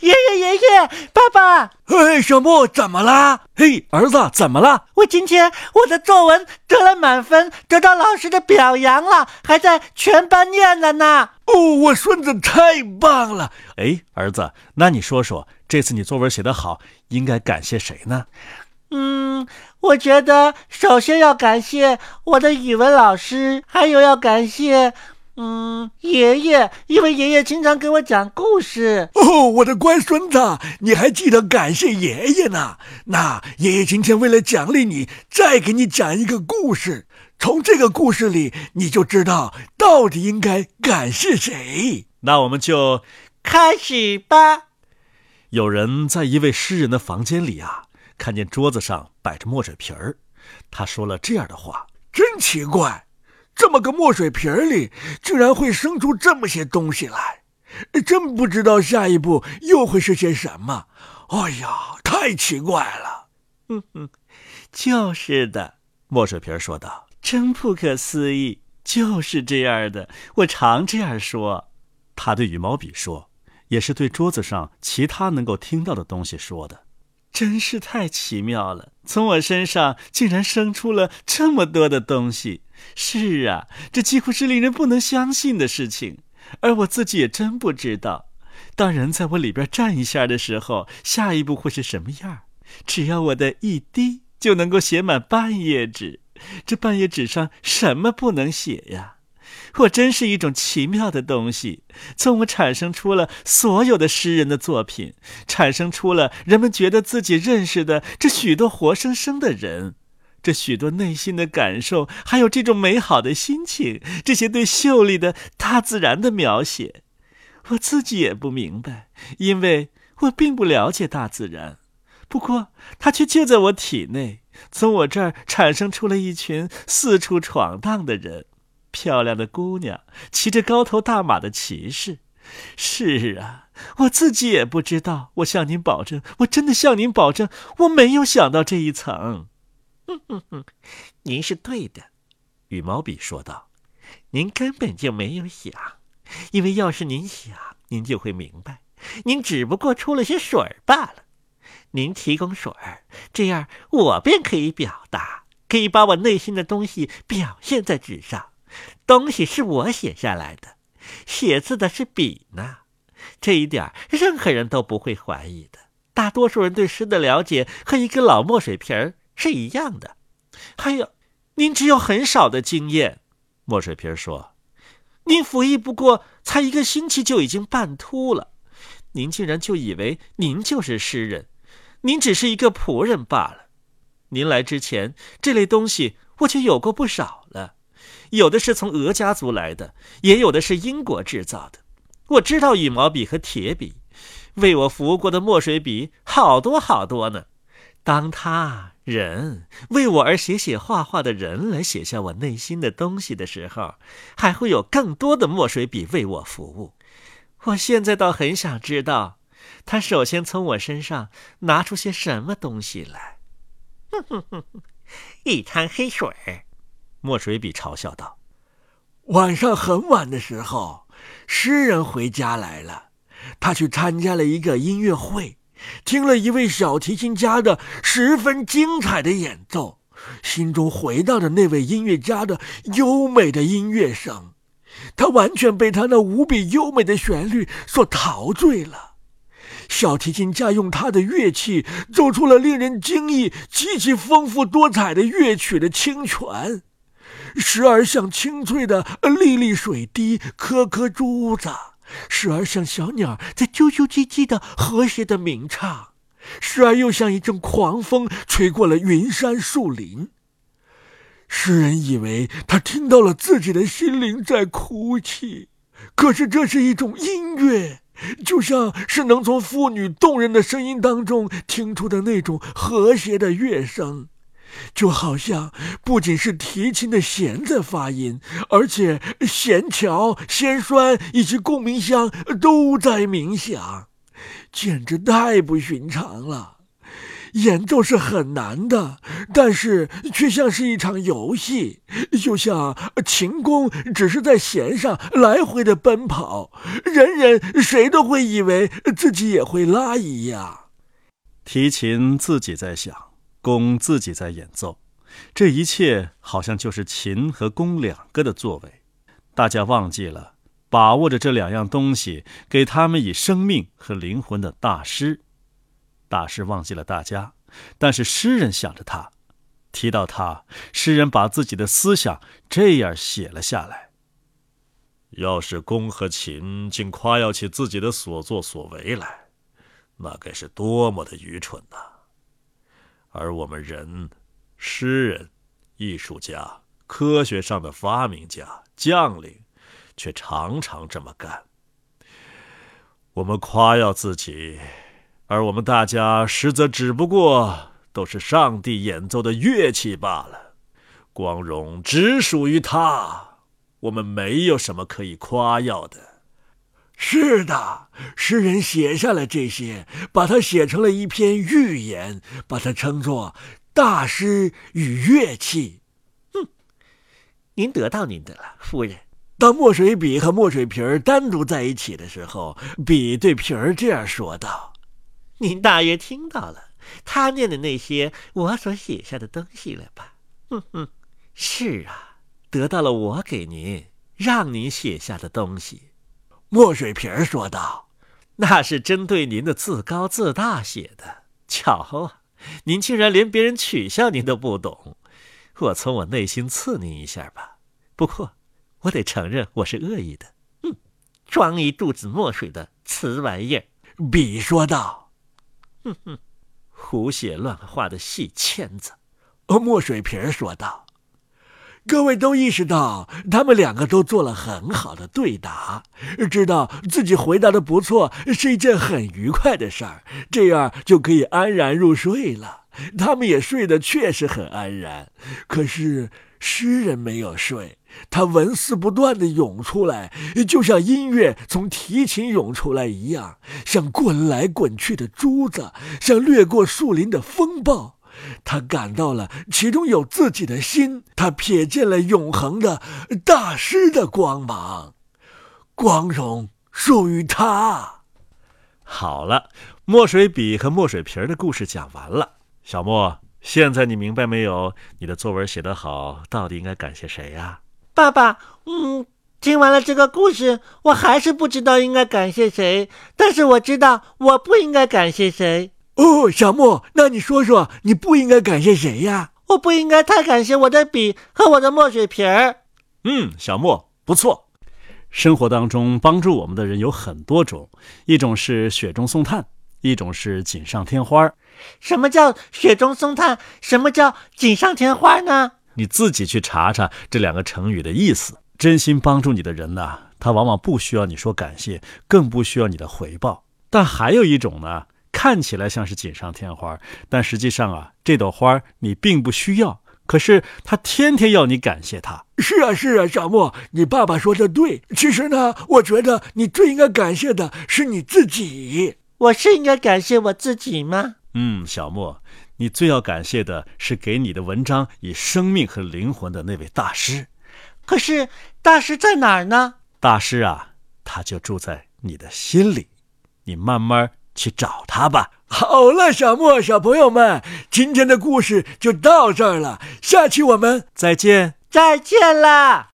爷爷爷爷，爸爸！嘿，小莫，怎么啦？嘿，儿子，怎么了？我今天我的作文得了满分，得到老师的表扬了，还在全班念了呢。哦，我孙子太棒了！哎，儿子，那你说说，这次你作文写得好，应该感谢谁呢？嗯，我觉得首先要感谢我的语文老师，还有要感谢。嗯，爷爷，因为爷爷经常给我讲故事。哦，我的乖孙子，你还记得感谢爷爷呢？那爷爷今天为了奖励你，再给你讲一个故事。从这个故事里，你就知道到底应该感谢谁。那我们就开始吧。有人在一位诗人的房间里啊，看见桌子上摆着墨水瓶儿，他说了这样的话：真奇怪。这么个墨水瓶里，居然会生出这么些东西来，真不知道下一步又会是些什么。哎呀，太奇怪了！哼哼，就是的，墨水瓶说道：“真不可思议，就是这样的。我常这样说。”他对羽毛笔说，也是对桌子上其他能够听到的东西说的。真是太奇妙了！从我身上竟然生出了这么多的东西。是啊，这几乎是令人不能相信的事情。而我自己也真不知道，当人在我里边站一下的时候，下一步会是什么样。只要我的一滴就能够写满半页纸，这半页纸上什么不能写呀？我真是一种奇妙的东西，从我产生出了所有的诗人的作品，产生出了人们觉得自己认识的这许多活生生的人，这许多内心的感受，还有这种美好的心情，这些对秀丽的大自然的描写，我自己也不明白，因为我并不了解大自然，不过它却就在我体内，从我这儿产生出了一群四处闯荡的人。漂亮的姑娘，骑着高头大马的骑士。是啊，我自己也不知道。我向您保证，我真的向您保证，我没有想到这一层。哼哼哼，您是对的，羽毛笔说道。您根本就没有想，因为要是您想，您就会明白。您只不过出了些水儿罢了。您提供水儿，这样我便可以表达，可以把我内心的东西表现在纸上。东西是我写下来的，写字的是笔呢，这一点任何人都不会怀疑的。大多数人对诗的了解和一个老墨水瓶是一样的。还有，您只有很少的经验。墨水瓶说：“您服役不过才一个星期就已经半秃了，您竟然就以为您就是诗人？您只是一个仆人罢了。您来之前，这类东西我就有过不少了。”有的是从俄家族来的，也有的是英国制造的。我知道羽毛笔和铁笔，为我服务过的墨水笔好多好多呢。当他人为我而写写画画的人来写下我内心的东西的时候，还会有更多的墨水笔为我服务。我现在倒很想知道，他首先从我身上拿出些什么东西来。哼哼哼哼，一滩黑水。墨水笔嘲笑道：“晚上很晚的时候，诗人回家来了。他去参加了一个音乐会，听了一位小提琴家的十分精彩的演奏，心中回荡着那位音乐家的优美的音乐声。他完全被他那无比优美的旋律所陶醉了。小提琴家用他的乐器奏出了令人惊异、极其丰富多彩的乐曲的清泉。”时而像清脆的粒粒水滴、颗颗珠子，时而像小鸟在啾啾唧唧的和谐的鸣唱，时而又像一阵狂风吹过了云山树林。诗人以为他听到了自己的心灵在哭泣，可是这是一种音乐，就像是能从妇女动人的声音当中听出的那种和谐的乐声。就好像不仅是提琴的弦在发音，而且弦桥、弦栓以及共鸣箱都在鸣响，简直太不寻常了。演奏是很难的，但是却像是一场游戏，就像琴弓只是在弦上来回的奔跑，人人谁都会以为自己也会拉一样。提琴自己在想，弓自己在演奏，这一切好像就是琴和弓两个的作为。大家忘记了把握着这两样东西，给他们以生命和灵魂的大师。大师忘记了大家，但是诗人想着他。提到他，诗人把自己的思想这样写了下来：要是弓和琴竟夸耀起自己的所作所为来，那该是多么的愚蠢呐！而我们人，诗人、艺术家、科学上的发明家、将领，却常常这么干。我们夸耀自己。而我们大家实则只不过都是上帝演奏的乐器罢了，光荣只属于他，我们没有什么可以夸耀的。是的，诗人写下了这些，把它写成了一篇寓言，把它称作《大师与乐器》。哼，您得到您的了，夫人。当墨水笔和墨水瓶儿单独在一起的时候，笔对瓶儿这样说道。您大约听到了他念的那些我所写下的东西了吧？哼哼，是啊，得到了我给您让您写下的东西。墨水瓶说道：“那是针对您的自高自大写的。巧啊，您竟然连别人取笑您都不懂。我从我内心刺您一下吧。不过，我得承认我是恶意的。嗯，装一肚子墨水的瓷玩意儿。”笔说道。哼哼，胡写乱画的细签子，墨水瓶说道：“各位都意识到，他们两个都做了很好的对答，知道自己回答的不错是一件很愉快的事儿，这样就可以安然入睡了。他们也睡得确实很安然。可是诗人没有睡。”他文思不断地涌出来，就像音乐从提琴涌出来一样，像滚来滚去的珠子，像掠过树林的风暴。他感到了其中有自己的心，他瞥见了永恒的大师的光芒，光荣属于他。好了，墨水笔和墨水瓶的故事讲完了。小莫，现在你明白没有？你的作文写得好，到底应该感谢谁呀？爸爸，嗯，听完了这个故事，我还是不知道应该感谢谁。但是我知道我不应该感谢谁。哦，小莫，那你说说，你不应该感谢谁呀？我不应该太感谢我的笔和我的墨水瓶儿。嗯，小莫不错。生活当中帮助我们的人有很多种，一种是雪中送炭，一种是锦上添花。什么叫雪中送炭？什么叫锦上添花呢？你自己去查查这两个成语的意思。真心帮助你的人呢，他往往不需要你说感谢，更不需要你的回报。但还有一种呢，看起来像是锦上添花，但实际上啊，这朵花你并不需要，可是他天天要你感谢他。是啊，是啊，小莫，你爸爸说的对。其实呢，我觉得你最应该感谢的是你自己。我是应该感谢我自己吗？嗯，小莫。你最要感谢的是给你的文章以生命和灵魂的那位大师。可是大师在哪儿呢？大师啊，他就住在你的心里，你慢慢去找他吧。好了，小莫，小朋友们，今天的故事就到这儿了，下期我们再见，再见啦。